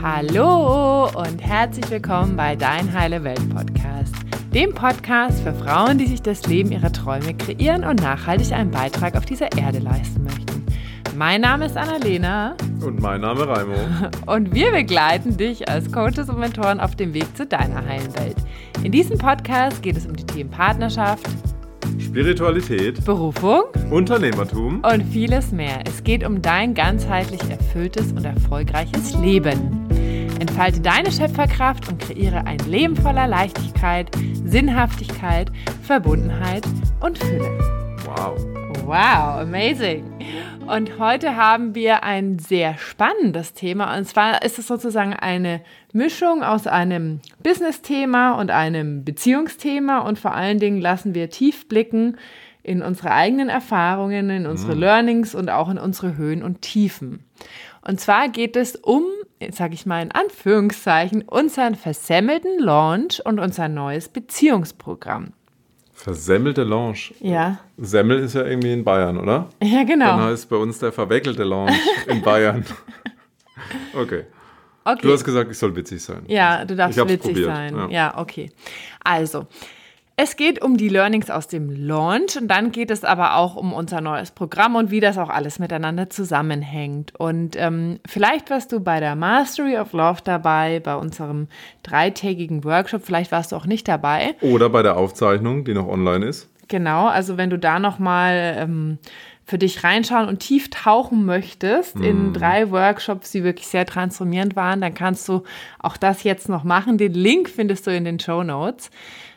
Hallo und herzlich willkommen bei Dein Heile Welt Podcast, dem Podcast für Frauen, die sich das Leben ihrer Träume kreieren und nachhaltig einen Beitrag auf dieser Erde leisten möchten. Mein Name ist Annalena. Und mein Name Raimo. Und wir begleiten dich als Coaches und Mentoren auf dem Weg zu deiner heilen Welt. In diesem Podcast geht es um die Themen Partnerschaft, Spiritualität, Berufung, Unternehmertum und vieles mehr. Es geht um dein ganzheitlich erfülltes und erfolgreiches Leben. Entfalte deine Schöpferkraft und kreiere ein Leben voller Leichtigkeit, Sinnhaftigkeit, Verbundenheit und Fülle. Wow. Wow, amazing. Und heute haben wir ein sehr spannendes Thema. Und zwar ist es sozusagen eine Mischung aus einem Business-Thema und einem Beziehungsthema. Und vor allen Dingen lassen wir tief blicken in unsere eigenen Erfahrungen, in unsere mhm. Learnings und auch in unsere Höhen und Tiefen. Und zwar geht es um, sage ich mal in Anführungszeichen, unseren versemmelten Launch und unser neues Beziehungsprogramm. Versemmelte Lounge. Ja. Semmel ist ja irgendwie in Bayern, oder? Ja, genau. Dann heißt bei uns der verweckelte Lounge in Bayern. Okay. Okay. Du hast gesagt, ich soll witzig sein. Ja, du darfst witzig probiert. sein. Ja. ja, okay. Also, es geht um die Learnings aus dem Launch und dann geht es aber auch um unser neues Programm und wie das auch alles miteinander zusammenhängt. Und ähm, vielleicht warst du bei der Mastery of Love dabei, bei unserem dreitägigen Workshop, vielleicht warst du auch nicht dabei. Oder bei der Aufzeichnung, die noch online ist. Genau, also wenn du da nochmal ähm, für dich reinschauen und tief tauchen möchtest mm. in drei Workshops, die wirklich sehr transformierend waren, dann kannst du auch das jetzt noch machen. Den Link findest du in den Show Notes.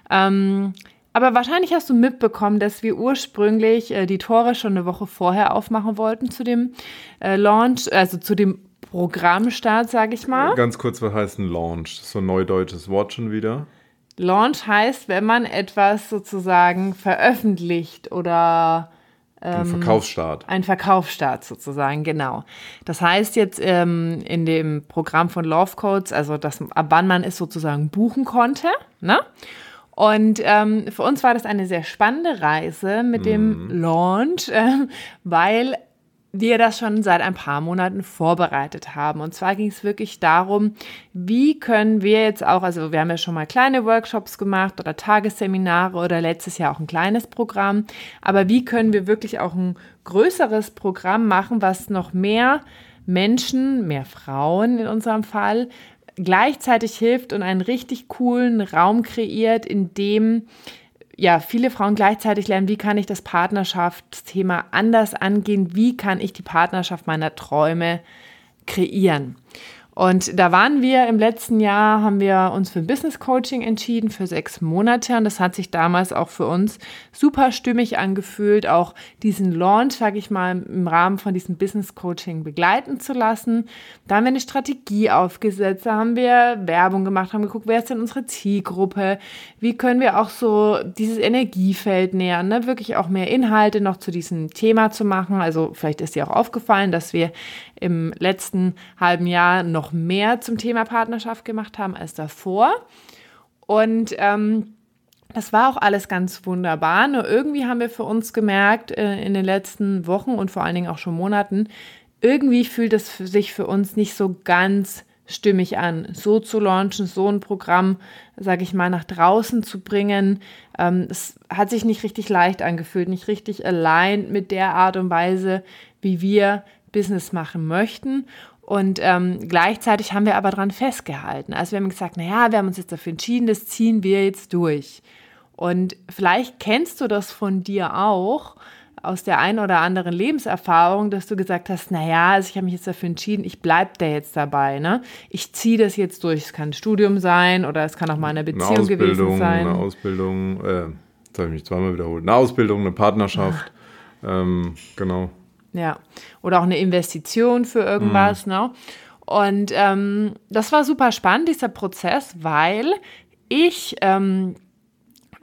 Ähm, aber wahrscheinlich hast du mitbekommen, dass wir ursprünglich äh, die Tore schon eine Woche vorher aufmachen wollten zu dem äh, Launch, also zu dem Programmstart, sage ich mal. Ganz kurz, was heißt ein Launch? So ein neudeutsches Wort schon wieder. Launch heißt, wenn man etwas sozusagen veröffentlicht oder ein ähm, Verkaufsstart. Ein Verkaufsstart sozusagen, genau. Das heißt jetzt ähm, in dem Programm von Love Codes, also das, ab wann man es sozusagen buchen konnte, ne? Und ähm, für uns war das eine sehr spannende Reise mit dem mhm. Launch, äh, weil wir das schon seit ein paar Monaten vorbereitet haben. Und zwar ging es wirklich darum, wie können wir jetzt auch, also wir haben ja schon mal kleine Workshops gemacht oder Tagesseminare oder letztes Jahr auch ein kleines Programm, aber wie können wir wirklich auch ein größeres Programm machen, was noch mehr Menschen, mehr Frauen in unserem Fall, gleichzeitig hilft und einen richtig coolen Raum kreiert, in dem ja, viele Frauen gleichzeitig lernen, wie kann ich das Partnerschaftsthema anders angehen, wie kann ich die Partnerschaft meiner Träume kreieren. Und da waren wir im letzten Jahr, haben wir uns für ein Business Coaching entschieden für sechs Monate. Und das hat sich damals auch für uns super stimmig angefühlt, auch diesen Launch, sage ich mal, im Rahmen von diesem Business Coaching begleiten zu lassen. Da haben wir eine Strategie aufgesetzt, da haben wir Werbung gemacht, haben geguckt, wer ist denn unsere Zielgruppe, wie können wir auch so dieses Energiefeld nähern, ne? wirklich auch mehr Inhalte noch zu diesem Thema zu machen. Also vielleicht ist dir auch aufgefallen, dass wir im letzten halben Jahr noch mehr zum Thema Partnerschaft gemacht haben als davor. Und ähm, das war auch alles ganz wunderbar. Nur irgendwie haben wir für uns gemerkt äh, in den letzten Wochen und vor allen Dingen auch schon Monaten, irgendwie fühlt es sich für uns nicht so ganz stimmig an, so zu launchen, so ein Programm, sage ich mal, nach draußen zu bringen. Ähm, es hat sich nicht richtig leicht angefühlt, nicht richtig aligned mit der Art und Weise, wie wir Business machen möchten. Und ähm, gleichzeitig haben wir aber daran festgehalten. Also wir haben gesagt, naja, wir haben uns jetzt dafür entschieden, das ziehen wir jetzt durch. Und vielleicht kennst du das von dir auch aus der einen oder anderen Lebenserfahrung, dass du gesagt hast, naja, also ich habe mich jetzt dafür entschieden, ich bleibe da jetzt dabei. Ne? Ich ziehe das jetzt durch. Es kann ein Studium sein oder es kann auch mal eine Beziehung eine gewesen sein. Eine Ausbildung, äh, jetzt habe ich mich zweimal wiederholt. Eine Ausbildung, eine Partnerschaft. ähm, genau. Ja, oder auch eine Investition für irgendwas, mhm. ne? Und ähm, das war super spannend, dieser Prozess, weil ich ähm,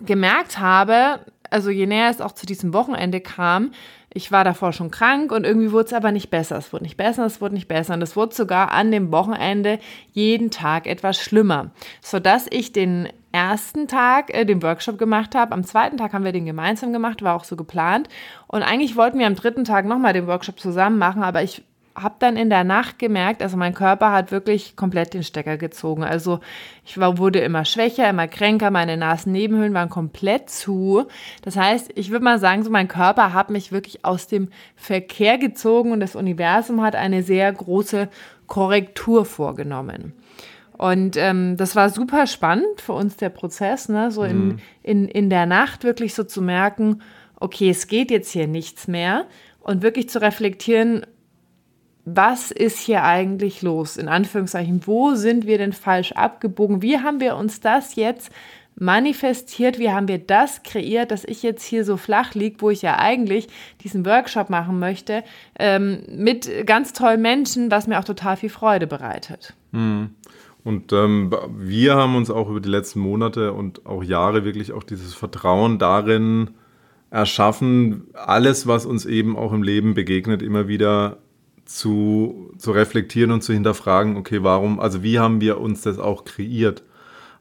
gemerkt habe, also je näher es auch zu diesem Wochenende kam, ich war davor schon krank und irgendwie wurde es aber nicht besser. Es wurde nicht besser, es wurde nicht besser. Und es wurde sogar an dem Wochenende jeden Tag etwas schlimmer, sodass ich den ersten Tag äh, den Workshop gemacht habe. Am zweiten Tag haben wir den gemeinsam gemacht, war auch so geplant. Und eigentlich wollten wir am dritten Tag nochmal den Workshop zusammen machen, aber ich habe dann in der Nacht gemerkt, also mein Körper hat wirklich komplett den Stecker gezogen. Also ich war, wurde immer schwächer, immer kränker, meine Nasennebenhöhlen waren komplett zu. Das heißt, ich würde mal sagen, so mein Körper hat mich wirklich aus dem Verkehr gezogen und das Universum hat eine sehr große Korrektur vorgenommen. Und ähm, das war super spannend für uns, der Prozess, ne? so in, mhm. in, in der Nacht wirklich so zu merken, okay, es geht jetzt hier nichts mehr und wirklich zu reflektieren, was ist hier eigentlich los? In Anführungszeichen, wo sind wir denn falsch abgebogen? Wie haben wir uns das jetzt manifestiert? Wie haben wir das kreiert, dass ich jetzt hier so flach liege, wo ich ja eigentlich diesen Workshop machen möchte, ähm, mit ganz tollen Menschen, was mir auch total viel Freude bereitet. Mhm. Und ähm, wir haben uns auch über die letzten Monate und auch Jahre wirklich auch dieses Vertrauen darin erschaffen, alles, was uns eben auch im Leben begegnet, immer wieder zu, zu reflektieren und zu hinterfragen, okay, warum, also wie haben wir uns das auch kreiert?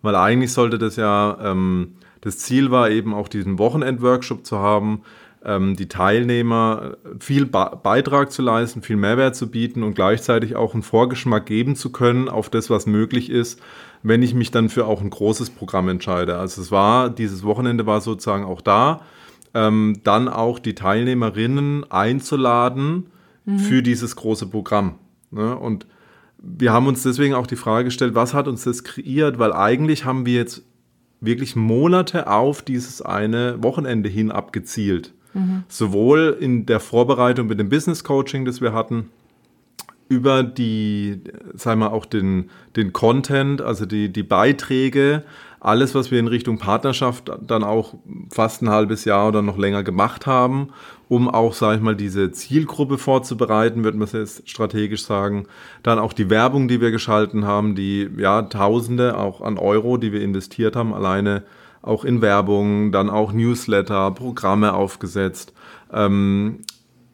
Weil eigentlich sollte das ja, ähm, das Ziel war eben auch diesen Wochenend-Workshop zu haben, die Teilnehmer viel Beitrag zu leisten, viel Mehrwert zu bieten und gleichzeitig auch einen Vorgeschmack geben zu können auf das, was möglich ist, wenn ich mich dann für auch ein großes Programm entscheide. Also es war, dieses Wochenende war sozusagen auch da, ähm, dann auch die Teilnehmerinnen einzuladen mhm. für dieses große Programm. Ne? Und wir haben uns deswegen auch die Frage gestellt, was hat uns das kreiert? Weil eigentlich haben wir jetzt wirklich Monate auf dieses eine Wochenende hin abgezielt. Sowohl in der Vorbereitung mit dem Business Coaching, das wir hatten, über die, sagen wir auch den, den Content, also die, die Beiträge, alles, was wir in Richtung Partnerschaft dann auch fast ein halbes Jahr oder noch länger gemacht haben, um auch, sage ich mal, diese Zielgruppe vorzubereiten, würde man es jetzt strategisch sagen. Dann auch die Werbung, die wir geschalten haben, die ja Tausende auch an Euro, die wir investiert haben, alleine auch in Werbung, dann auch Newsletter, Programme aufgesetzt, ähm,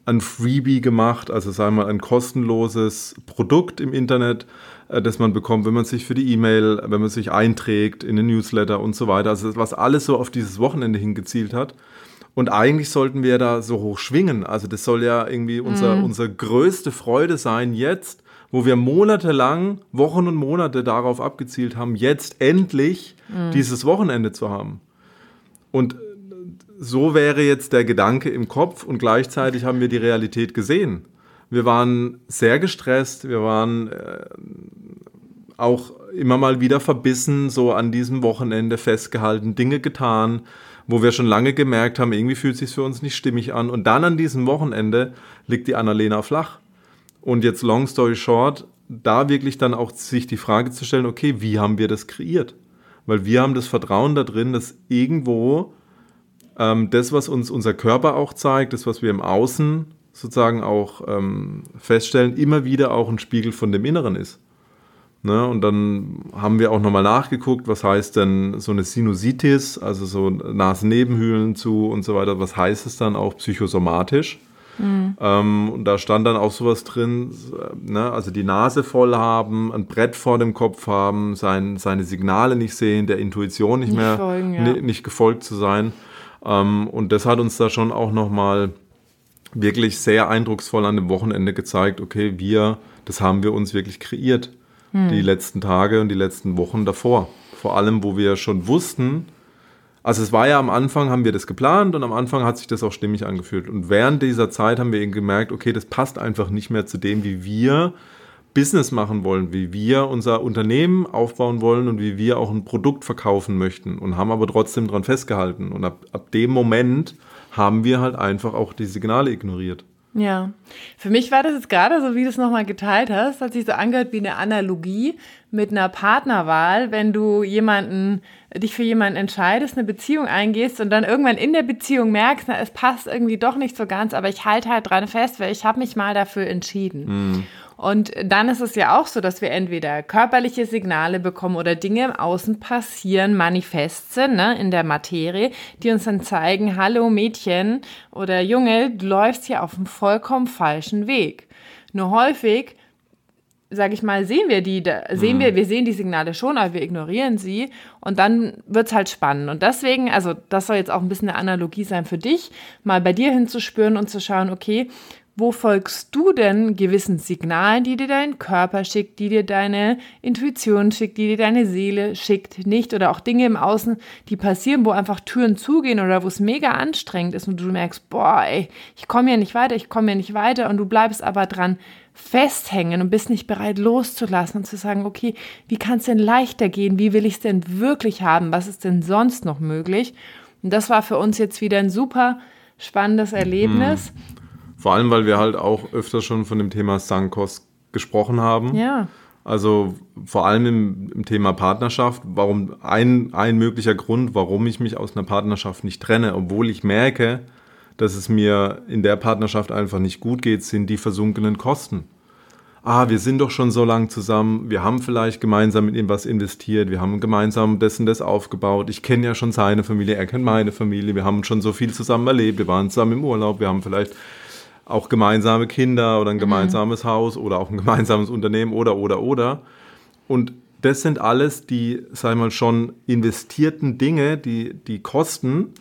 ein Freebie gemacht, also sagen wir mal ein kostenloses Produkt im Internet, äh, das man bekommt, wenn man sich für die E-Mail, wenn man sich einträgt in den Newsletter und so weiter. Also was alles so auf dieses Wochenende hingezielt hat. Und eigentlich sollten wir da so hoch schwingen. Also das soll ja irgendwie unser, mhm. unsere größte Freude sein jetzt, wo wir monatelang, Wochen und Monate darauf abgezielt haben, jetzt endlich mhm. dieses Wochenende zu haben. Und so wäre jetzt der Gedanke im Kopf und gleichzeitig haben wir die Realität gesehen. Wir waren sehr gestresst, wir waren äh, auch immer mal wieder verbissen, so an diesem Wochenende festgehalten, Dinge getan, wo wir schon lange gemerkt haben, irgendwie fühlt es sich für uns nicht stimmig an. Und dann an diesem Wochenende liegt die Annalena flach. Und jetzt, long story short, da wirklich dann auch sich die Frage zu stellen, okay, wie haben wir das kreiert? Weil wir haben das Vertrauen da drin, dass irgendwo ähm, das, was uns unser Körper auch zeigt, das, was wir im Außen sozusagen auch ähm, feststellen, immer wieder auch ein Spiegel von dem Inneren ist. Ne? Und dann haben wir auch nochmal nachgeguckt, was heißt denn so eine Sinusitis, also so Nasennebenhöhlen zu und so weiter, was heißt es dann auch psychosomatisch? Mhm. Ähm, und da stand dann auch sowas drin, ne, also die Nase voll haben, ein Brett vor dem Kopf haben, sein, seine Signale nicht sehen, der Intuition nicht, nicht mehr folgen, ja. nicht gefolgt zu sein. Ähm, und das hat uns da schon auch nochmal wirklich sehr eindrucksvoll an dem Wochenende gezeigt, okay, wir, das haben wir uns wirklich kreiert, mhm. die letzten Tage und die letzten Wochen davor. Vor allem, wo wir schon wussten, also es war ja am Anfang, haben wir das geplant und am Anfang hat sich das auch stimmig angefühlt. Und während dieser Zeit haben wir eben gemerkt, okay, das passt einfach nicht mehr zu dem, wie wir Business machen wollen, wie wir unser Unternehmen aufbauen wollen und wie wir auch ein Produkt verkaufen möchten und haben aber trotzdem daran festgehalten. Und ab, ab dem Moment haben wir halt einfach auch die Signale ignoriert. Ja, für mich war das jetzt gerade so, wie du es nochmal geteilt hast, hat sich so angehört wie eine Analogie mit einer Partnerwahl, wenn du jemanden, dich für jemanden entscheidest, eine Beziehung eingehst und dann irgendwann in der Beziehung merkst, na, es passt irgendwie doch nicht so ganz, aber ich halte halt dran fest, weil ich habe mich mal dafür entschieden. Mhm. Und dann ist es ja auch so, dass wir entweder körperliche Signale bekommen oder Dinge im Außen passieren, manifest sind, ne, in der Materie, die uns dann zeigen, hallo Mädchen oder Junge, du läufst hier auf einem vollkommen falschen Weg. Nur häufig sage ich mal, sehen wir die, sehen wir, mhm. wir sehen die Signale schon, aber wir ignorieren sie und dann wird es halt spannend. Und deswegen, also das soll jetzt auch ein bisschen eine Analogie sein für dich, mal bei dir hinzuspüren und zu schauen, okay, wo folgst du denn gewissen Signalen, die dir dein Körper schickt, die dir deine Intuition schickt, die dir deine Seele schickt, nicht? Oder auch Dinge im Außen, die passieren, wo einfach Türen zugehen oder wo es mega anstrengend ist und du merkst, boah, ey, ich komme hier nicht weiter, ich komme hier nicht weiter und du bleibst aber dran festhängen und bist nicht bereit loszulassen und zu sagen, okay, wie kann es denn leichter gehen? Wie will ich es denn wirklich haben? Was ist denn sonst noch möglich? Und das war für uns jetzt wieder ein super spannendes Erlebnis. Mhm. Vor allem, weil wir halt auch öfter schon von dem Thema Sankos gesprochen haben. Ja. Also vor allem im, im, Thema Partnerschaft, warum ein, ein möglicher Grund, warum ich mich aus einer Partnerschaft nicht trenne, obwohl ich merke, dass es mir in der Partnerschaft einfach nicht gut geht, sind die versunkenen Kosten. Ah, wir sind doch schon so lange zusammen, wir haben vielleicht gemeinsam in ihm was investiert, wir haben gemeinsam dessen das aufgebaut. Ich kenne ja schon seine Familie, er kennt meine Familie, wir haben schon so viel zusammen erlebt, wir waren zusammen im Urlaub, wir haben vielleicht auch gemeinsame Kinder oder ein mhm. gemeinsames mhm. Haus oder auch ein gemeinsames Unternehmen oder, oder, oder. Und das sind alles die, sagen wir mal, schon investierten Dinge, die, die Kosten,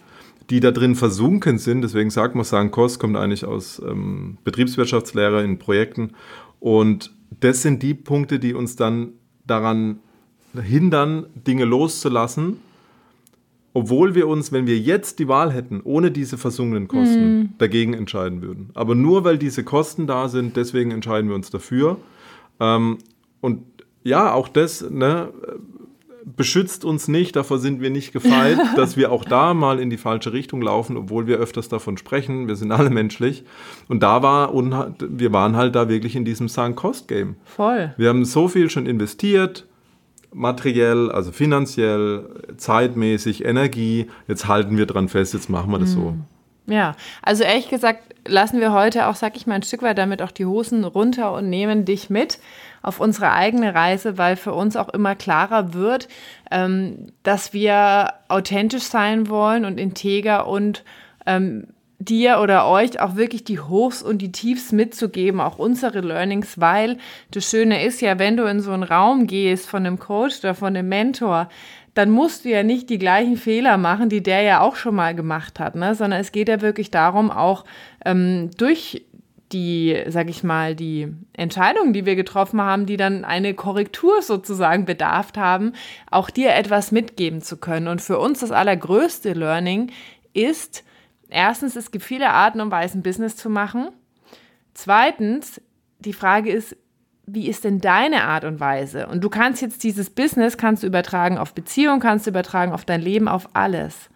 die da drin versunken sind. Deswegen sagt man, sagen, Kost kommt eigentlich aus ähm, Betriebswirtschaftslehre in Projekten. Und das sind die Punkte, die uns dann daran hindern, Dinge loszulassen obwohl wir uns, wenn wir jetzt die Wahl hätten, ohne diese versunkenen Kosten, mhm. dagegen entscheiden würden. Aber nur weil diese Kosten da sind, deswegen entscheiden wir uns dafür. Ähm, und ja, auch das ne, beschützt uns nicht, davor sind wir nicht gefeit, dass wir auch da mal in die falsche Richtung laufen, obwohl wir öfters davon sprechen. Wir sind alle menschlich. Und da war, wir waren halt da wirklich in diesem Sunk-Cost-Game. Voll. Wir haben so viel schon investiert, materiell, also finanziell, zeitmäßig, Energie. Jetzt halten wir dran fest, jetzt machen wir das so. Hm. Ja, also ehrlich gesagt, lassen wir heute auch, sag ich mal, ein Stück weit damit auch die Hosen runter und nehmen dich mit auf unsere eigene Reise, weil für uns auch immer klarer wird, ähm, dass wir authentisch sein wollen und integer und ähm, dir oder euch auch wirklich die Hochs und die Tiefs mitzugeben, auch unsere Learnings, weil das Schöne ist ja, wenn du in so einen Raum gehst von einem Coach oder von einem Mentor, dann musst du ja nicht die gleichen Fehler machen, die der ja auch schon mal gemacht hat, ne? sondern es geht ja wirklich darum, auch ähm, durch die, sag ich mal, die Entscheidungen, die wir getroffen haben, die dann eine Korrektur sozusagen bedarf haben, auch dir etwas mitgeben zu können. Und für uns das allergrößte Learning ist, Erstens, es gibt viele Arten und Weisen, Business zu machen. Zweitens, die Frage ist, wie ist denn deine Art und Weise? Und du kannst jetzt dieses Business, kannst du übertragen auf Beziehung, kannst du übertragen auf dein Leben, auf alles.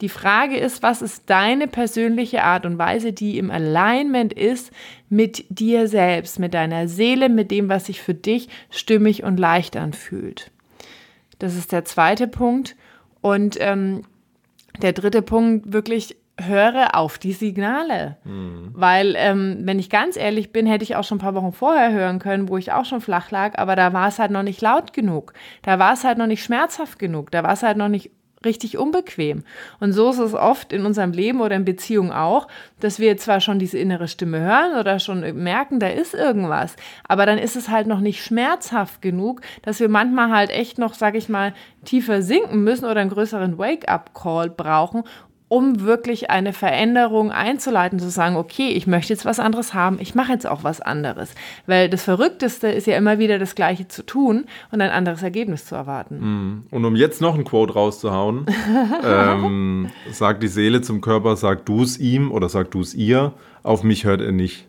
Die Frage ist, was ist deine persönliche Art und Weise, die im Alignment ist mit dir selbst, mit deiner Seele, mit dem, was sich für dich stimmig und leicht anfühlt. Das ist der zweite Punkt. Und ähm, der dritte Punkt, wirklich höre auf die Signale. Mhm. Weil, ähm, wenn ich ganz ehrlich bin, hätte ich auch schon ein paar Wochen vorher hören können, wo ich auch schon flach lag, aber da war es halt noch nicht laut genug. Da war es halt noch nicht schmerzhaft genug. Da war es halt noch nicht richtig unbequem. Und so ist es oft in unserem Leben oder in Beziehungen auch, dass wir zwar schon diese innere Stimme hören oder schon merken, da ist irgendwas, aber dann ist es halt noch nicht schmerzhaft genug, dass wir manchmal halt echt noch, sag ich mal, tiefer sinken müssen oder einen größeren Wake-up-Call brauchen, um wirklich eine Veränderung einzuleiten, zu sagen, okay, ich möchte jetzt was anderes haben, ich mache jetzt auch was anderes. Weil das Verrückteste ist ja immer wieder das Gleiche zu tun und ein anderes Ergebnis zu erwarten. Mhm. Und um jetzt noch ein Quote rauszuhauen, ähm, sagt die Seele zum Körper, sag du es ihm oder sag du es ihr, auf mich hört er nicht.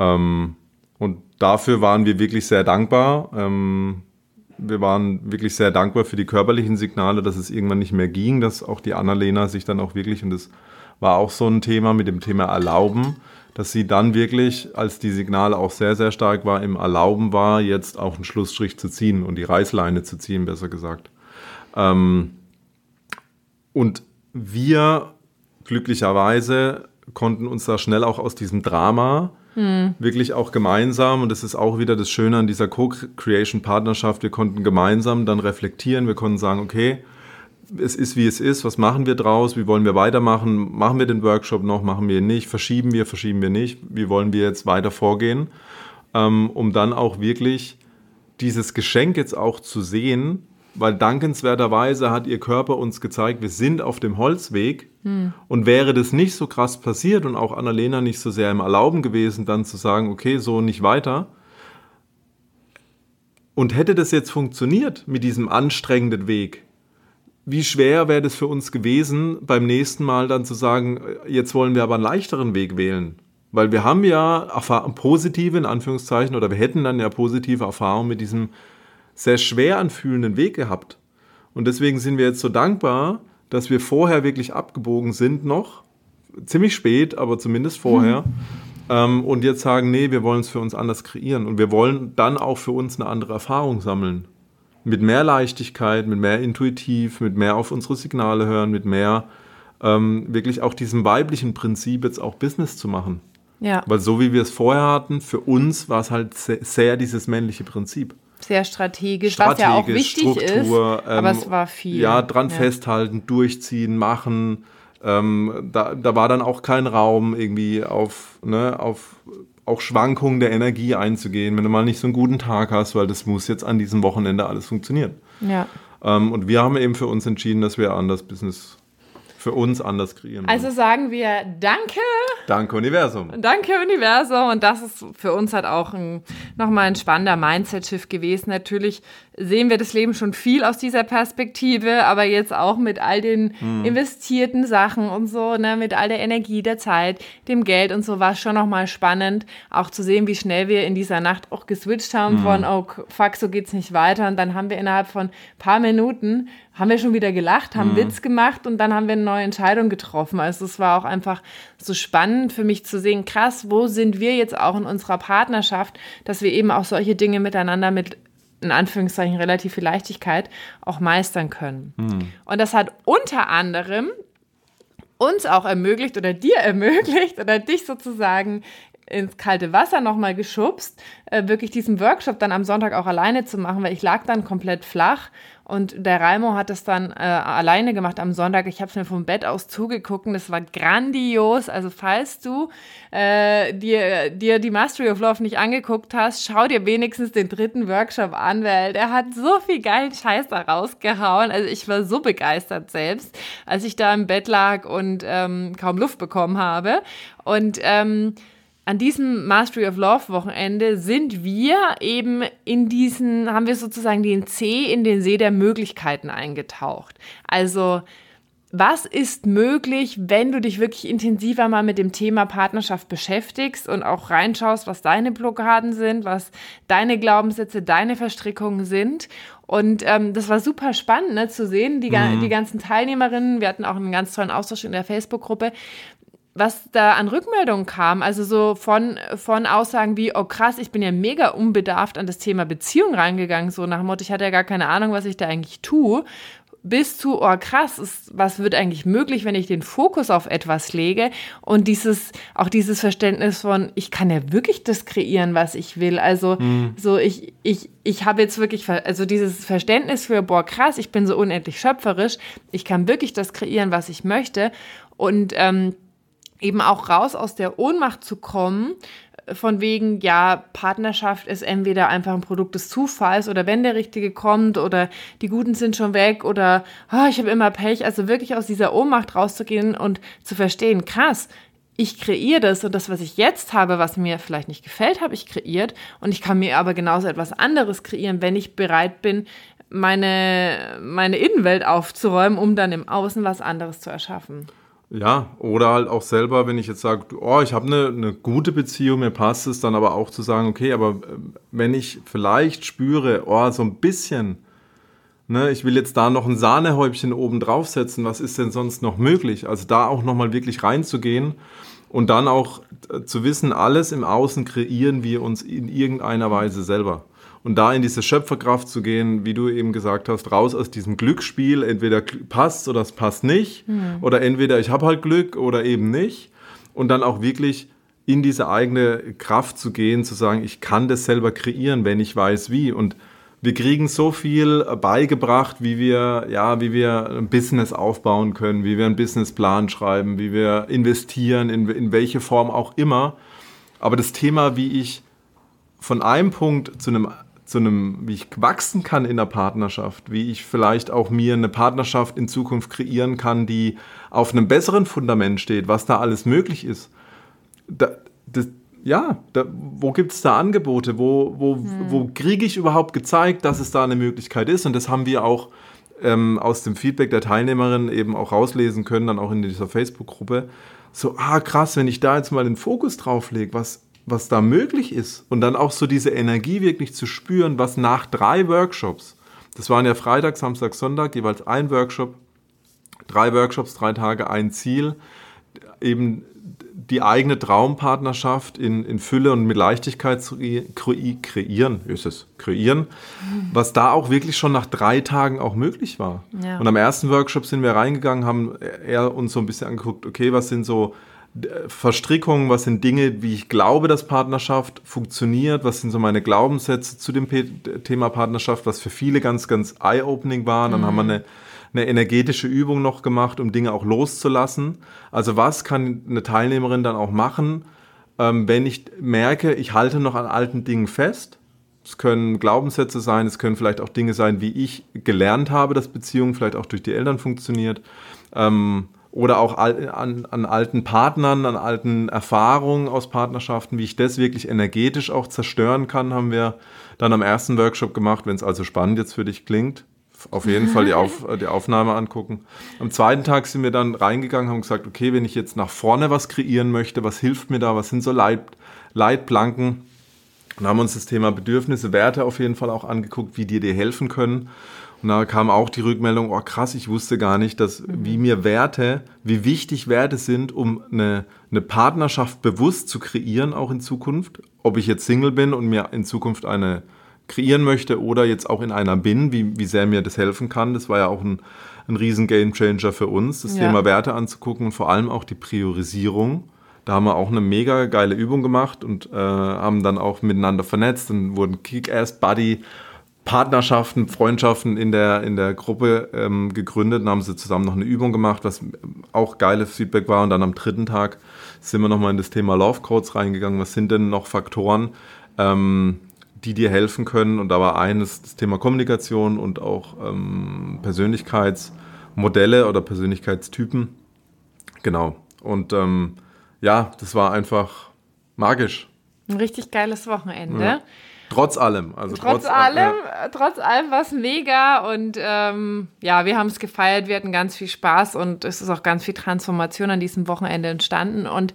Ähm, und dafür waren wir wirklich sehr dankbar. Ähm, wir waren wirklich sehr dankbar für die körperlichen Signale, dass es irgendwann nicht mehr ging, dass auch die Annalena sich dann auch wirklich, und das war auch so ein Thema mit dem Thema Erlauben, dass sie dann wirklich, als die Signale auch sehr, sehr stark war, im Erlauben war, jetzt auch einen Schlussstrich zu ziehen und die Reißleine zu ziehen, besser gesagt. Ähm, und wir glücklicherweise konnten uns da schnell auch aus diesem Drama hm. Wirklich auch gemeinsam. Und das ist auch wieder das Schöne an dieser Co-Creation-Partnerschaft. Wir konnten gemeinsam dann reflektieren. Wir konnten sagen, okay, es ist wie es ist. Was machen wir draus? Wie wollen wir weitermachen? Machen wir den Workshop noch? Machen wir ihn nicht? Verschieben wir? Verschieben wir nicht? Wie wollen wir jetzt weiter vorgehen? Ähm, um dann auch wirklich dieses Geschenk jetzt auch zu sehen, weil dankenswerterweise hat ihr Körper uns gezeigt, wir sind auf dem Holzweg. Hm. Und wäre das nicht so krass passiert und auch Annalena nicht so sehr im Erlauben gewesen, dann zu sagen, okay, so nicht weiter. Und hätte das jetzt funktioniert mit diesem anstrengenden Weg, wie schwer wäre das für uns gewesen, beim nächsten Mal dann zu sagen, jetzt wollen wir aber einen leichteren Weg wählen? Weil wir haben ja positive, in Anführungszeichen, oder wir hätten dann ja positive Erfahrungen mit diesem sehr schwer anfühlenden Weg gehabt. Und deswegen sind wir jetzt so dankbar, dass wir vorher wirklich abgebogen sind noch. Ziemlich spät, aber zumindest vorher. Mhm. Ähm, und jetzt sagen, nee, wir wollen es für uns anders kreieren. Und wir wollen dann auch für uns eine andere Erfahrung sammeln. Mit mehr Leichtigkeit, mit mehr intuitiv, mit mehr auf unsere Signale hören, mit mehr ähm, wirklich auch diesem weiblichen Prinzip jetzt auch Business zu machen. Ja. Weil so wie wir es vorher hatten, für uns war es halt sehr, sehr dieses männliche Prinzip sehr strategisch, strategisch, was ja auch wichtig Struktur, ist. aber ähm, es war viel. Ja, dran ja. festhalten, durchziehen, machen. Ähm, da, da war dann auch kein Raum, irgendwie auf, ne, auf auch Schwankungen der Energie einzugehen, wenn du mal nicht so einen guten Tag hast, weil das muss jetzt an diesem Wochenende alles funktionieren. Ja. Ähm, und wir haben eben für uns entschieden, dass wir anders Business für uns anders kreieren. Also sagen wir Danke. Danke Universum. Danke Universum. Und das ist für uns halt auch ein, nochmal ein spannender Mindset-Shift gewesen. Natürlich sehen wir das Leben schon viel aus dieser Perspektive, aber jetzt auch mit all den hm. investierten Sachen und so, ne, mit all der Energie, der Zeit, dem Geld und so, war es schon nochmal spannend, auch zu sehen, wie schnell wir in dieser Nacht auch geswitcht haben hm. von, oh fuck, so geht's nicht weiter. Und dann haben wir innerhalb von paar Minuten haben wir schon wieder gelacht, haben mhm. Witz gemacht und dann haben wir eine neue Entscheidung getroffen. Also es war auch einfach so spannend für mich zu sehen, krass, wo sind wir jetzt auch in unserer Partnerschaft, dass wir eben auch solche Dinge miteinander mit in Anführungszeichen relativ viel Leichtigkeit auch meistern können. Mhm. Und das hat unter anderem uns auch ermöglicht oder dir ermöglicht oder dich sozusagen ins kalte Wasser nochmal geschubst, äh, wirklich diesen Workshop dann am Sonntag auch alleine zu machen, weil ich lag dann komplett flach und der Raimo hat es dann äh, alleine gemacht am Sonntag. Ich habe es mir vom Bett aus zugeguckt es war grandios. Also falls du äh, dir, dir die Mastery of Love nicht angeguckt hast, schau dir wenigstens den dritten Workshop an, weil der hat so viel geilen Scheiß da rausgehauen. Also ich war so begeistert selbst, als ich da im Bett lag und ähm, kaum Luft bekommen habe. Und ähm, an diesem Mastery of Love Wochenende sind wir eben in diesen, haben wir sozusagen den See in den See der Möglichkeiten eingetaucht. Also, was ist möglich, wenn du dich wirklich intensiver mal mit dem Thema Partnerschaft beschäftigst und auch reinschaust, was deine Blockaden sind, was deine Glaubenssätze, deine Verstrickungen sind. Und ähm, das war super spannend ne, zu sehen, die, mhm. die ganzen Teilnehmerinnen. Wir hatten auch einen ganz tollen Austausch in der Facebook-Gruppe, was da an Rückmeldungen kam, also so von, von Aussagen wie, oh krass, ich bin ja mega unbedarft an das Thema Beziehung reingegangen, so nach dem Motto, ich hatte ja gar keine Ahnung, was ich da eigentlich tue, bis zu, oh krass, ist, was wird eigentlich möglich, wenn ich den Fokus auf etwas lege und dieses, auch dieses Verständnis von, ich kann ja wirklich das kreieren, was ich will. Also mhm. so, ich, ich, ich habe jetzt wirklich, also dieses Verständnis für, boah krass, ich bin so unendlich schöpferisch, ich kann wirklich das kreieren, was ich möchte und ähm, eben auch raus aus der Ohnmacht zu kommen, äh, von wegen, ja, Partnerschaft ist entweder einfach ein Produkt des Zufalls oder wenn der Richtige kommt oder die Guten sind schon weg oder oh, ich habe immer Pech. Also wirklich aus dieser Ohnmacht rauszugehen und zu verstehen, krass, ich kreiere das und das, was ich jetzt habe, was mir vielleicht nicht gefällt, habe ich kreiert und ich kann mir aber genauso etwas anderes kreieren, wenn ich bereit bin, meine, meine Innenwelt aufzuräumen, um dann im Außen was anderes zu erschaffen. Ja, oder halt auch selber, wenn ich jetzt sage, oh, ich habe eine, eine gute Beziehung, mir passt es, dann aber auch zu sagen, okay, aber äh, wenn ich vielleicht spüre, oh, so ein bisschen, ne, ich will jetzt da noch ein Sahnehäubchen oben draufsetzen, was ist denn sonst noch möglich? Also da auch nochmal wirklich reinzugehen und dann auch äh, zu wissen, alles im Außen kreieren wir uns in irgendeiner Weise selber und da in diese Schöpferkraft zu gehen, wie du eben gesagt hast, raus aus diesem Glücksspiel, entweder passt oder es passt nicht mhm. oder entweder ich habe halt Glück oder eben nicht und dann auch wirklich in diese eigene Kraft zu gehen, zu sagen, ich kann das selber kreieren, wenn ich weiß wie und wir kriegen so viel beigebracht, wie wir, ja, wie wir ein Business aufbauen können, wie wir einen Businessplan schreiben, wie wir investieren, in, in welche Form auch immer. Aber das Thema, wie ich von einem Punkt zu einem zu einem, wie ich wachsen kann in der Partnerschaft, wie ich vielleicht auch mir eine Partnerschaft in Zukunft kreieren kann, die auf einem besseren Fundament steht, was da alles möglich ist. Da, das, ja, da, wo gibt es da Angebote? Wo, wo, hm. wo kriege ich überhaupt gezeigt, dass es da eine Möglichkeit ist? Und das haben wir auch ähm, aus dem Feedback der Teilnehmerin eben auch rauslesen können, dann auch in dieser Facebook-Gruppe. So, ah, krass, wenn ich da jetzt mal den Fokus drauf lege, was, was da möglich ist und dann auch so diese Energie wirklich zu spüren, was nach drei Workshops, das waren ja Freitag, Samstag, Sonntag, jeweils ein Workshop, drei Workshops, drei Tage, ein Ziel, eben die eigene Traumpartnerschaft in, in Fülle und mit Leichtigkeit zu kreieren, ist es, kreieren, was da auch wirklich schon nach drei Tagen auch möglich war. Ja. Und am ersten Workshop sind wir reingegangen, haben er uns so ein bisschen angeguckt, okay, was sind so Verstrickungen, was sind Dinge, wie ich glaube, dass Partnerschaft funktioniert, was sind so meine Glaubenssätze zu dem Thema Partnerschaft, was für viele ganz, ganz eye-opening war. Dann mhm. haben wir eine eine energetische Übung noch gemacht, um Dinge auch loszulassen. Also was kann eine Teilnehmerin dann auch machen, ähm, wenn ich merke, ich halte noch an alten Dingen fest? Es können Glaubenssätze sein, es können vielleicht auch Dinge sein, wie ich gelernt habe, dass Beziehung vielleicht auch durch die Eltern funktioniert. Ähm, oder auch an, an, alten Partnern, an alten Erfahrungen aus Partnerschaften, wie ich das wirklich energetisch auch zerstören kann, haben wir dann am ersten Workshop gemacht, wenn es also spannend jetzt für dich klingt auf jeden Fall die, auf, die Aufnahme angucken. Am zweiten Tag sind wir dann reingegangen, haben gesagt, okay, wenn ich jetzt nach vorne was kreieren möchte, was hilft mir da, was sind so Leit, Leitplanken? Und haben uns das Thema Bedürfnisse, Werte auf jeden Fall auch angeguckt, wie die dir helfen können. Und da kam auch die Rückmeldung, oh krass, ich wusste gar nicht, dass wie mir Werte, wie wichtig Werte sind, um eine, eine Partnerschaft bewusst zu kreieren, auch in Zukunft. Ob ich jetzt Single bin und mir in Zukunft eine kreieren möchte oder jetzt auch in einer bin, wie, wie sehr mir das helfen kann. Das war ja auch ein, ein riesen Gamechanger für uns, das ja. Thema Werte anzugucken und vor allem auch die Priorisierung. Da haben wir auch eine mega geile Übung gemacht und äh, haben dann auch miteinander vernetzt und wurden Kick-Ass-Buddy Partnerschaften, Freundschaften in der, in der Gruppe ähm, gegründet und haben sie zusammen noch eine Übung gemacht, was auch geiles Feedback war. Und dann am dritten Tag sind wir nochmal in das Thema Love Codes reingegangen. Was sind denn noch Faktoren, ähm, die dir helfen können. Und da war eines das Thema Kommunikation und auch ähm, Persönlichkeitsmodelle oder Persönlichkeitstypen. Genau. Und ähm, ja, das war einfach magisch. Ein richtig geiles Wochenende. Ja. Trotz allem. Also trotz, trotz allem, ja. trotz allem war es mega und ähm, ja, wir haben es gefeiert, wir hatten ganz viel Spaß und es ist auch ganz viel Transformation an diesem Wochenende entstanden und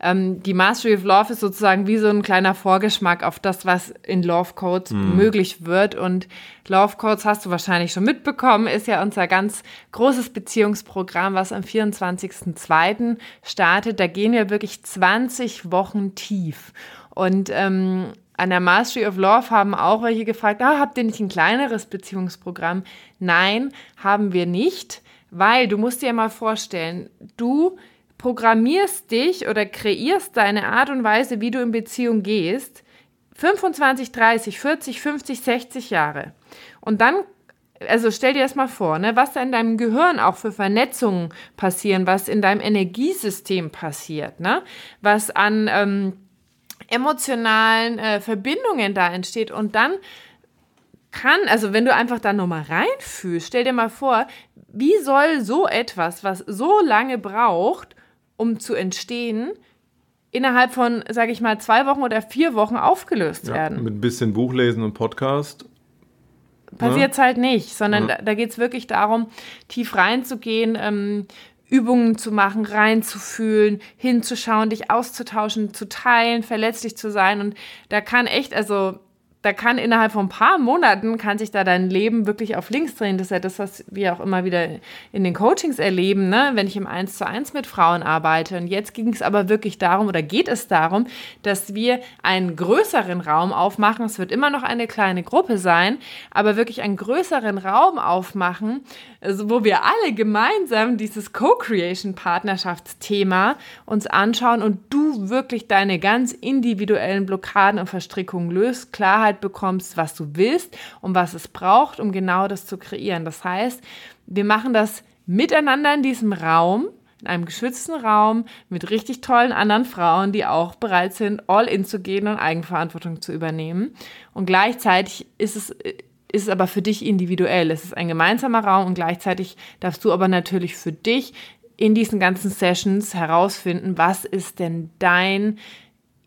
ähm, die Mastery of Love ist sozusagen wie so ein kleiner Vorgeschmack auf das, was in Love Codes mhm. möglich wird. Und Love Codes hast du wahrscheinlich schon mitbekommen, ist ja unser ganz großes Beziehungsprogramm, was am 24.02. startet. Da gehen wir wirklich 20 Wochen tief. Und ähm, an der Mastery of Love haben auch welche gefragt, ah, habt ihr nicht ein kleineres Beziehungsprogramm? Nein, haben wir nicht, weil du musst dir mal vorstellen, du programmierst dich oder kreierst deine Art und Weise, wie du in Beziehung gehst, 25, 30, 40, 50, 60 Jahre. Und dann, also stell dir das mal vor, ne, was da in deinem Gehirn auch für Vernetzungen passieren, was in deinem Energiesystem passiert, ne, was an ähm, emotionalen äh, Verbindungen da entsteht. Und dann kann, also wenn du einfach da nochmal reinfühlst, stell dir mal vor, wie soll so etwas, was so lange braucht, um zu entstehen, innerhalb von, sage ich mal, zwei Wochen oder vier Wochen aufgelöst ja, werden. Mit ein bisschen Buchlesen und Podcast. Passiert es ja. halt nicht, sondern ja. da, da geht es wirklich darum, tief reinzugehen, ähm, Übungen zu machen, reinzufühlen, hinzuschauen, dich auszutauschen, zu teilen, verletzlich zu sein. Und da kann echt, also da kann innerhalb von ein paar Monaten kann sich da dein Leben wirklich auf links drehen. Das ist ja das, was wir auch immer wieder in den Coachings erleben, ne? wenn ich im Eins zu eins mit Frauen arbeite. Und jetzt ging es aber wirklich darum oder geht es darum, dass wir einen größeren Raum aufmachen. Es wird immer noch eine kleine Gruppe sein, aber wirklich einen größeren Raum aufmachen, also wo wir alle gemeinsam dieses Co-Creation-Partnerschaftsthema uns anschauen und du wirklich deine ganz individuellen Blockaden und Verstrickungen löst, Klarheit bekommst, was du willst und was es braucht, um genau das zu kreieren. Das heißt, wir machen das miteinander in diesem Raum. in einem geschützten Raum mit richtig tollen anderen Frauen, die auch bereit sind, all in zu gehen und Eigenverantwortung zu übernehmen. Und gleichzeitig ist es, ist es aber für dich individuell. Es ist ein gemeinsamer Raum und gleichzeitig darfst du aber natürlich für dich in diesen ganzen Sessions herausfinden, was ist denn dein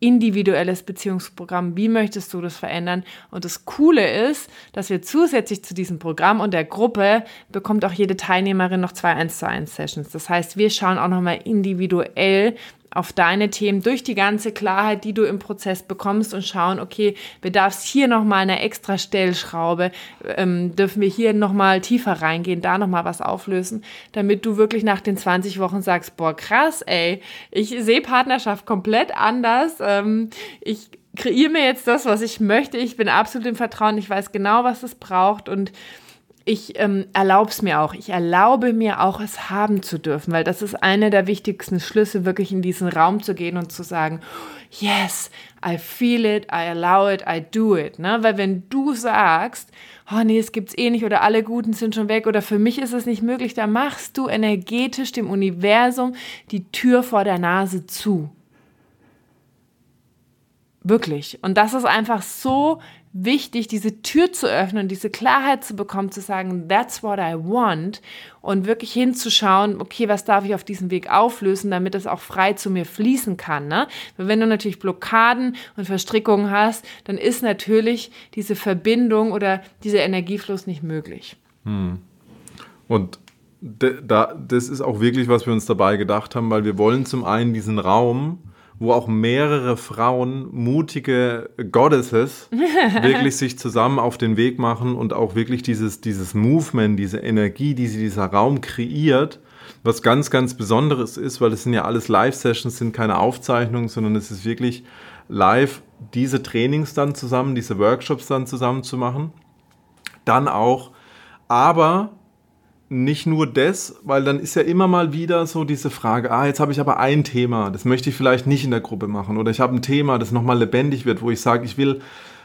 individuelles Beziehungsprogramm. Wie möchtest du das verändern? Und das Coole ist, dass wir zusätzlich zu diesem Programm und der Gruppe bekommt auch jede Teilnehmerin noch zwei 1 zu 1 Sessions. Das heißt, wir schauen auch nochmal individuell auf deine Themen durch die ganze Klarheit, die du im Prozess bekommst und schauen, okay, bedarf es hier nochmal eine extra Stellschraube, ähm, dürfen wir hier nochmal tiefer reingehen, da nochmal was auflösen, damit du wirklich nach den 20 Wochen sagst, boah, krass, ey, ich sehe Partnerschaft komplett anders, ähm, ich kreiere mir jetzt das, was ich möchte, ich bin absolut im Vertrauen, ich weiß genau, was es braucht und ich ähm, erlaube es mir auch. Ich erlaube mir auch, es haben zu dürfen, weil das ist einer der wichtigsten Schlüsse, wirklich in diesen Raum zu gehen und zu sagen, yes, I feel it, I allow it, I do it. Ne? Weil wenn du sagst, oh nee, es gibt's eh nicht oder alle Guten sind schon weg oder für mich ist es nicht möglich, dann machst du energetisch dem Universum die Tür vor der Nase zu. Wirklich. Und das ist einfach so wichtig, diese Tür zu öffnen, diese Klarheit zu bekommen, zu sagen, that's what I want und wirklich hinzuschauen, okay, was darf ich auf diesem Weg auflösen, damit es auch frei zu mir fließen kann. Ne? Weil wenn du natürlich Blockaden und Verstrickungen hast, dann ist natürlich diese Verbindung oder dieser Energiefluss nicht möglich. Hm. Und da, das ist auch wirklich, was wir uns dabei gedacht haben, weil wir wollen zum einen diesen Raum, wo auch mehrere Frauen, mutige Goddesses, wirklich sich zusammen auf den Weg machen und auch wirklich dieses, dieses Movement, diese Energie, die sie dieser Raum kreiert, was ganz, ganz Besonderes ist, weil es sind ja alles Live-Sessions, sind keine Aufzeichnungen, sondern es ist wirklich live, diese Trainings dann zusammen, diese Workshops dann zusammen zu machen. Dann auch, aber nicht nur das, weil dann ist ja immer mal wieder so diese Frage, ah, jetzt habe ich aber ein Thema, das möchte ich vielleicht nicht in der Gruppe machen oder ich habe ein Thema, das nochmal lebendig wird, wo ich sage, ich will,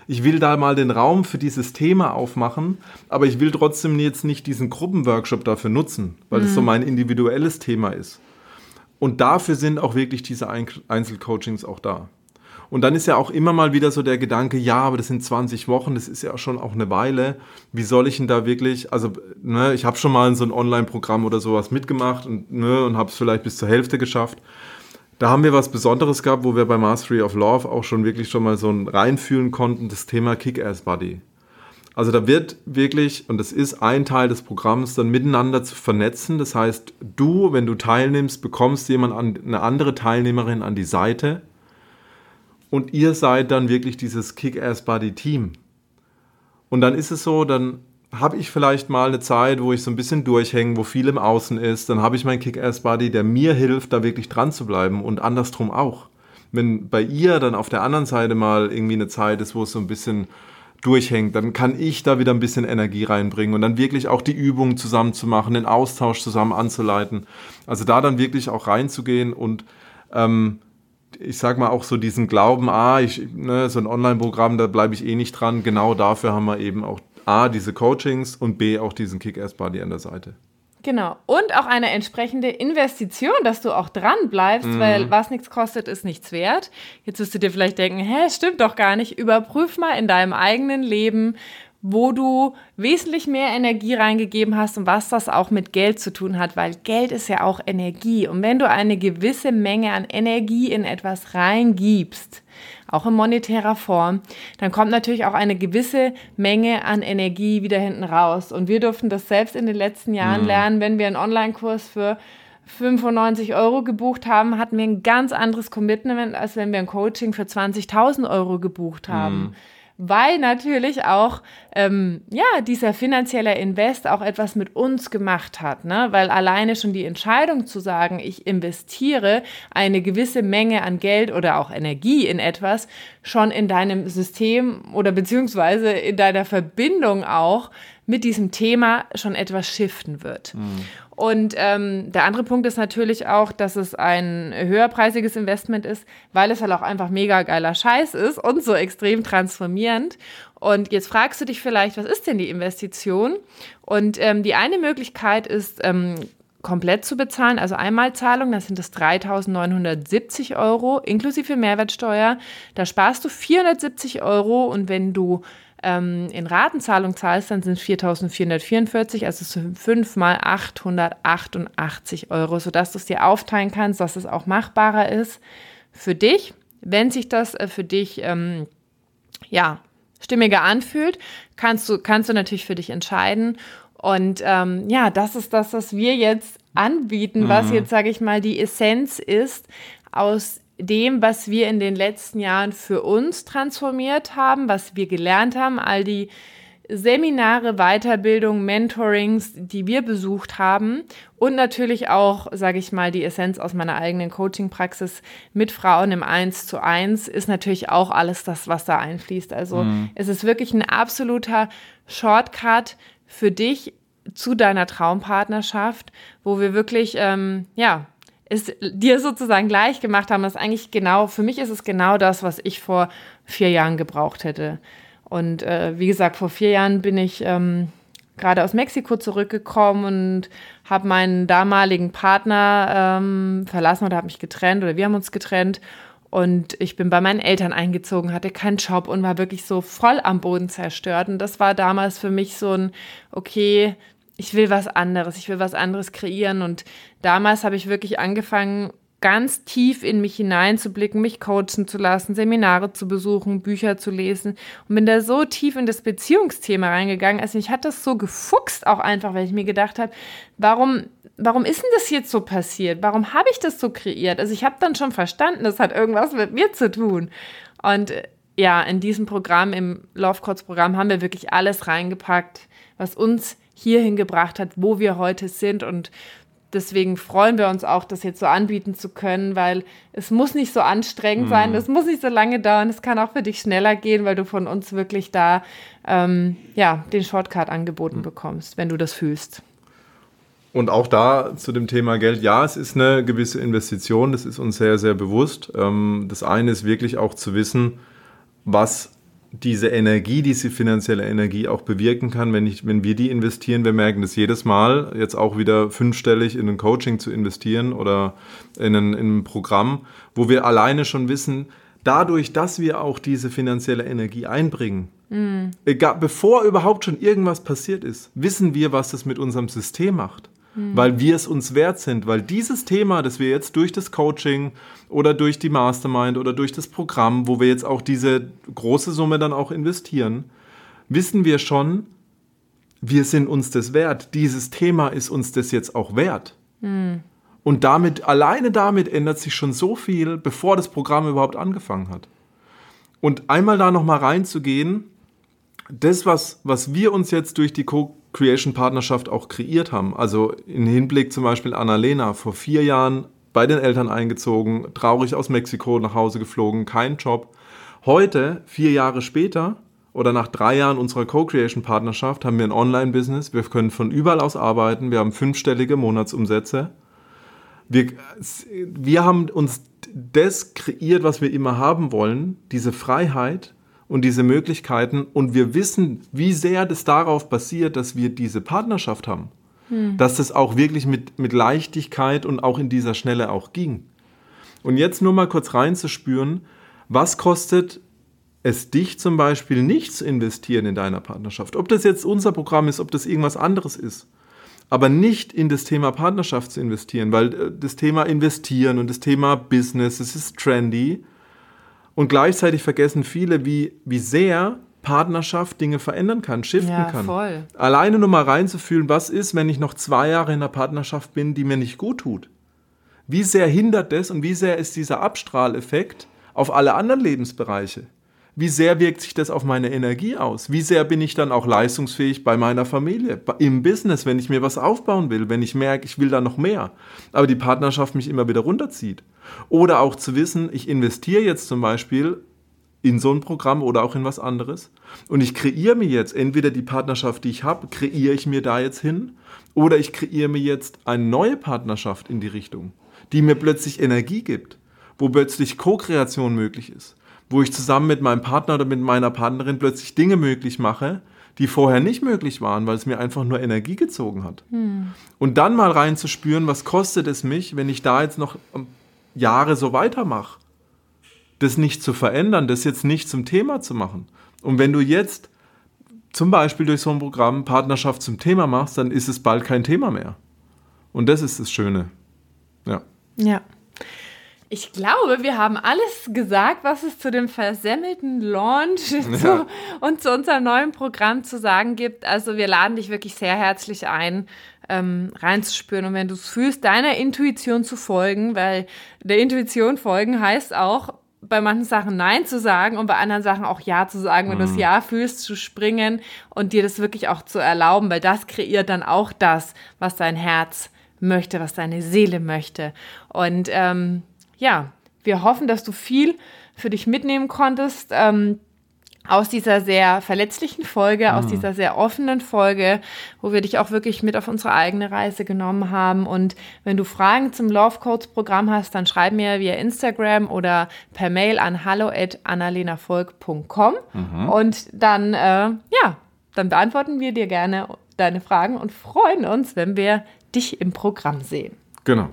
ich will da mal den Raum für dieses Thema aufmachen, aber ich will trotzdem jetzt nicht diesen Gruppenworkshop dafür nutzen, weil es mhm. so mein individuelles Thema ist. Und dafür sind auch wirklich diese Einzelcoachings auch da. Und dann ist ja auch immer mal wieder so der Gedanke, ja, aber das sind 20 Wochen, das ist ja schon auch eine Weile. Wie soll ich denn da wirklich, also ne, ich habe schon mal in so ein Online-Programm oder sowas mitgemacht und, ne, und habe es vielleicht bis zur Hälfte geschafft. Da haben wir was Besonderes gehabt, wo wir bei Mastery of Love auch schon wirklich schon mal so ein reinfühlen konnten, das Thema Kick-Ass-Buddy. Also da wird wirklich, und das ist ein Teil des Programms, dann miteinander zu vernetzen. Das heißt, du, wenn du teilnimmst, bekommst jemand an, eine andere Teilnehmerin an die Seite, und ihr seid dann wirklich dieses Kick-Ass-Buddy-Team. Und dann ist es so, dann habe ich vielleicht mal eine Zeit, wo ich so ein bisschen durchhänge, wo viel im Außen ist. Dann habe ich meinen Kick-Ass-Buddy, der mir hilft, da wirklich dran zu bleiben und andersrum auch. Wenn bei ihr dann auf der anderen Seite mal irgendwie eine Zeit ist, wo es so ein bisschen durchhängt, dann kann ich da wieder ein bisschen Energie reinbringen und dann wirklich auch die Übungen zusammen zu machen, den Austausch zusammen anzuleiten. Also da dann wirklich auch reinzugehen und ähm, ich sag mal auch so diesen Glauben, ah, ich, ne, so ein Online-Programm, da bleibe ich eh nicht dran. Genau dafür haben wir eben auch A, diese Coachings und B, auch diesen Kick-Ass-Buddy an der Seite. Genau. Und auch eine entsprechende Investition, dass du auch dran bleibst, mhm. weil was nichts kostet, ist nichts wert. Jetzt wirst du dir vielleicht denken, hä, stimmt doch gar nicht. Überprüf mal in deinem eigenen Leben, wo du wesentlich mehr Energie reingegeben hast und was das auch mit Geld zu tun hat, weil Geld ist ja auch Energie. Und wenn du eine gewisse Menge an Energie in etwas reingibst, auch in monetärer Form, dann kommt natürlich auch eine gewisse Menge an Energie wieder hinten raus. Und wir durften das selbst in den letzten Jahren mhm. lernen, wenn wir einen Online-Kurs für 95 Euro gebucht haben, hatten wir ein ganz anderes Commitment, als wenn wir ein Coaching für 20.000 Euro gebucht haben. Mhm weil natürlich auch ähm, ja dieser finanzielle Invest auch etwas mit uns gemacht hat, ne? Weil alleine schon die Entscheidung zu sagen, ich investiere eine gewisse Menge an Geld oder auch Energie in etwas schon in deinem System oder beziehungsweise in deiner Verbindung auch mit diesem Thema schon etwas shiften wird. Mhm. Und ähm, der andere Punkt ist natürlich auch, dass es ein höherpreisiges Investment ist, weil es halt auch einfach mega geiler Scheiß ist und so extrem transformierend. Und jetzt fragst du dich vielleicht, was ist denn die Investition? Und ähm, die eine Möglichkeit ist, ähm, komplett zu bezahlen, also Einmalzahlung, das sind das 3.970 Euro inklusive Mehrwertsteuer. Da sparst du 470 Euro und wenn du ähm, in Ratenzahlung zahlst, dann sind es 4.444, also 5 mal 888 Euro, sodass du es dir aufteilen kannst, dass es auch machbarer ist für dich. Wenn sich das äh, für dich ähm, ja, stimmiger anfühlt, kannst du, kannst du natürlich für dich entscheiden. Und ähm, ja, das ist das, was wir jetzt anbieten, mhm. was jetzt, sage ich mal, die Essenz ist aus dem, was wir in den letzten Jahren für uns transformiert haben, was wir gelernt haben, all die Seminare, Weiterbildung, Mentorings, die wir besucht haben und natürlich auch, sage ich mal, die Essenz aus meiner eigenen Coaching-Praxis mit Frauen im Eins zu eins ist natürlich auch alles das, was da einfließt. Also mhm. es ist wirklich ein absoluter Shortcut für dich zu deiner Traumpartnerschaft, wo wir wirklich, ähm, ja, es dir sozusagen gleich gemacht haben. Ist eigentlich genau, für mich ist es genau das, was ich vor vier Jahren gebraucht hätte. Und äh, wie gesagt, vor vier Jahren bin ich ähm, gerade aus Mexiko zurückgekommen und habe meinen damaligen Partner ähm, verlassen oder habe mich getrennt oder wir haben uns getrennt. Und ich bin bei meinen Eltern eingezogen, hatte keinen Job und war wirklich so voll am Boden zerstört. Und das war damals für mich so ein, okay, ich will was anderes, ich will was anderes kreieren. Und damals habe ich wirklich angefangen, ganz tief in mich hineinzublicken, mich coachen zu lassen, Seminare zu besuchen, Bücher zu lesen und bin da so tief in das Beziehungsthema reingegangen. Also ich hatte das so gefuchst auch einfach, weil ich mir gedacht habe, warum, warum ist denn das jetzt so passiert? Warum habe ich das so kreiert? Also ich habe dann schon verstanden, das hat irgendwas mit mir zu tun. Und ja, in diesem Programm, im Love Codes Programm, haben wir wirklich alles reingepackt, was uns hierhin gebracht hat, wo wir heute sind und deswegen freuen wir uns auch, das jetzt so anbieten zu können, weil es muss nicht so anstrengend mhm. sein, es muss nicht so lange dauern, es kann auch für dich schneller gehen, weil du von uns wirklich da ähm, ja, den Shortcut angeboten mhm. bekommst, wenn du das fühlst. Und auch da zu dem Thema Geld, ja, es ist eine gewisse Investition, das ist uns sehr, sehr bewusst. Ähm, das eine ist wirklich auch zu wissen, was diese Energie, diese finanzielle Energie auch bewirken kann, wenn, ich, wenn wir die investieren. Wir merken das jedes Mal, jetzt auch wieder fünfstellig in ein Coaching zu investieren oder in ein, in ein Programm, wo wir alleine schon wissen, dadurch, dass wir auch diese finanzielle Energie einbringen, mhm. egal, bevor überhaupt schon irgendwas passiert ist, wissen wir, was das mit unserem System macht mhm. weil wir es uns wert sind, weil dieses Thema, das wir jetzt durch das Coaching oder durch die Mastermind oder durch das Programm, wo wir jetzt auch diese große Summe dann auch investieren, wissen wir schon, wir sind uns das wert. Dieses Thema ist uns das jetzt auch wert. Mhm. Und damit, alleine damit ändert sich schon so viel, bevor das Programm überhaupt angefangen hat. Und einmal da nochmal reinzugehen, das, was, was wir uns jetzt durch die Co Creation-Partnerschaft auch kreiert haben. Also im Hinblick zum Beispiel Annalena, vor vier Jahren bei den Eltern eingezogen, traurig aus Mexiko nach Hause geflogen, kein Job. Heute, vier Jahre später oder nach drei Jahren unserer Co-Creation-Partnerschaft, haben wir ein Online-Business. Wir können von überall aus arbeiten. Wir haben fünfstellige Monatsumsätze. Wir, wir haben uns das kreiert, was wir immer haben wollen, diese Freiheit, und diese Möglichkeiten und wir wissen, wie sehr das darauf basiert, dass wir diese Partnerschaft haben. Hm. Dass das auch wirklich mit, mit Leichtigkeit und auch in dieser Schnelle auch ging. Und jetzt nur mal kurz reinzuspüren, was kostet es dich zum Beispiel nicht zu investieren in deiner Partnerschaft? Ob das jetzt unser Programm ist, ob das irgendwas anderes ist. Aber nicht in das Thema Partnerschaft zu investieren, weil äh, das Thema Investieren und das Thema Business, es ist trendy und gleichzeitig vergessen viele, wie, wie sehr Partnerschaft Dinge verändern kann, shiften ja, kann. Voll. Alleine nur mal reinzufühlen, was ist, wenn ich noch zwei Jahre in einer Partnerschaft bin, die mir nicht gut tut. Wie sehr hindert das und wie sehr ist dieser Abstrahleffekt auf alle anderen Lebensbereiche? Wie sehr wirkt sich das auf meine Energie aus? Wie sehr bin ich dann auch leistungsfähig bei meiner Familie, im Business, wenn ich mir was aufbauen will, wenn ich merke, ich will da noch mehr, aber die Partnerschaft mich immer wieder runterzieht? Oder auch zu wissen, ich investiere jetzt zum Beispiel in so ein Programm oder auch in was anderes und ich kreiere mir jetzt entweder die Partnerschaft, die ich habe, kreiere ich mir da jetzt hin oder ich kreiere mir jetzt eine neue Partnerschaft in die Richtung, die mir plötzlich Energie gibt, wo plötzlich Co-Kreation möglich ist wo ich zusammen mit meinem Partner oder mit meiner Partnerin plötzlich Dinge möglich mache, die vorher nicht möglich waren, weil es mir einfach nur Energie gezogen hat. Und dann mal reinzuspüren, was kostet es mich, wenn ich da jetzt noch ähm, Jahre so weitermache. Das nicht zu verändern, das jetzt nicht zum Thema zu machen. Und wenn du jetzt zum Beispiel durch so ein Programm Partnerschaft zum Thema machst, dann ist es bald kein Thema mehr. Und das ist das Schöne. Ja. Ja. Ich glaube, wir haben alles gesagt, was es zu dem versemmelten Launch Ja. zu, und zu unserem neuen Programm zu sagen gibt. Also wir laden dich wirklich sehr herzlich ein, ähm, reinzuspüren. Und wenn du es fühlst, deiner Intuition zu folgen, weil der Intuition folgen heißt auch, bei manchen Sachen Nein zu sagen und bei anderen Sachen auch Ja zu sagen, wenn du das Ja fühlst, zu springen und dir das wirklich auch zu erlauben, weil das kreiert dann auch das, was dein Herz möchte, was deine Seele möchte. Und ähm, ja, wir hoffen, dass du viel für dich mitnehmen konntest. Ähm, aus dieser sehr verletzlichen Folge, aus dieser sehr offenen Folge, wo wir dich auch wirklich mit auf unsere eigene Reise genommen haben. Und wenn du Fragen zum Love Codes Programm hast, dann schreib mir via Instagram oder per Mail an hallo@annalenavolk.com und dann äh, ja, dann beantworten wir dir gerne deine Fragen und freuen uns, wenn wir dich im Programm sehen. Genau.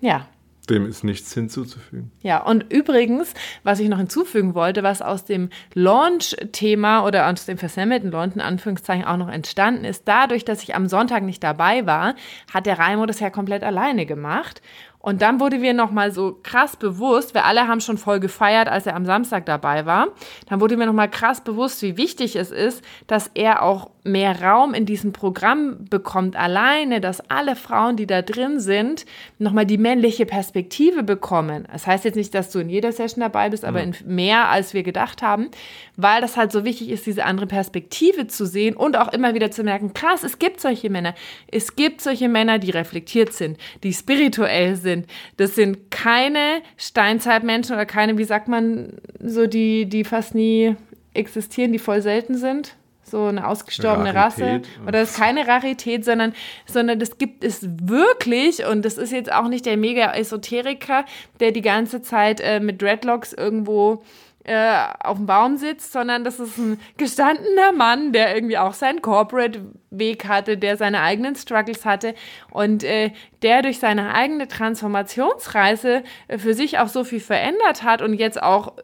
Ja. Dem ist nichts hinzuzufügen. Ja, und übrigens, was ich noch hinzufügen wollte, was aus dem Launch-Thema oder aus dem versemmelten Launch in Anführungszeichen auch noch entstanden ist, dadurch, dass ich am Sonntag nicht dabei war, hat der Raimo das ja komplett alleine gemacht. Und dann wurde mir nochmal so krass bewusst, wir alle haben schon voll gefeiert, als er am Samstag dabei war. Dann wurde mir nochmal krass bewusst, wie wichtig es ist, dass er auch mehr Raum in diesem Programm bekommt, alleine, dass alle Frauen, die da drin sind, nochmal die männliche Perspektive bekommen. Das heißt jetzt nicht, dass du in jeder Session dabei bist, aber in mehr, als wir gedacht haben, weil das halt so wichtig ist, diese andere Perspektive zu sehen und auch immer wieder zu merken, krass, es gibt solche Männer. Es gibt solche Männer, die reflektiert sind, die spirituell sind. Das sind keine Steinzeitmenschen oder keine, wie sagt man, so die, die fast nie existieren, die voll selten sind so eine ausgestorbene Rasse. Rarität. Oder das ist keine Rarität, sondern, sondern das gibt es wirklich. Und das ist jetzt auch nicht der Mega-Esoteriker, der die ganze Zeit äh, mit Dreadlocks irgendwo äh, auf dem Baum sitzt, sondern das ist ein gestandener Mann, der irgendwie auch seinen Corporate-Weg hatte, der seine eigenen Struggles hatte und äh, der durch seine eigene Transformationsreise äh, für sich auch so viel verändert hat und jetzt auch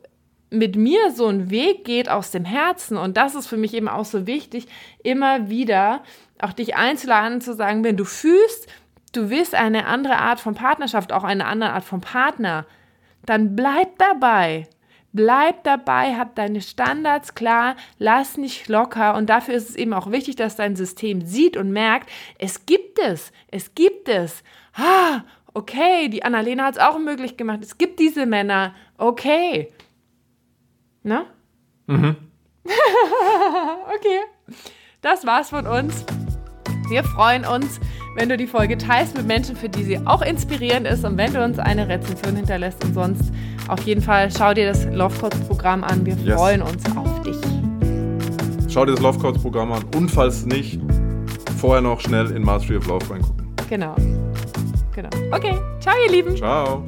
mit mir so einen Weg geht aus dem Herzen und das ist für mich eben auch so wichtig, immer wieder auch dich einzuladen, zu sagen, wenn du fühlst, du willst eine andere Art von Partnerschaft, auch eine andere Art von Partner, dann bleib dabei. Bleib dabei, hab deine Standards klar, lass nicht locker und dafür ist es eben auch wichtig, dass dein System sieht und merkt, es gibt es, es gibt es. Ah, okay, die Annalena hat es auch möglich gemacht. Es gibt diese Männer, okay. Ne? Mhm. okay. Das war's von uns. Wir freuen uns, wenn du die Folge teilst mit Menschen, für die sie auch inspirierend ist und wenn du uns eine Rezension hinterlässt. Und sonst auf jeden Fall schau dir das Love Codes Programm an. Wir Yes. freuen uns auf dich. Schau dir das Love Codes Programm an und falls nicht, vorher noch schnell in Mastery of Love reingucken. Genau. Genau. Okay. Ciao, ihr Lieben. Ciao.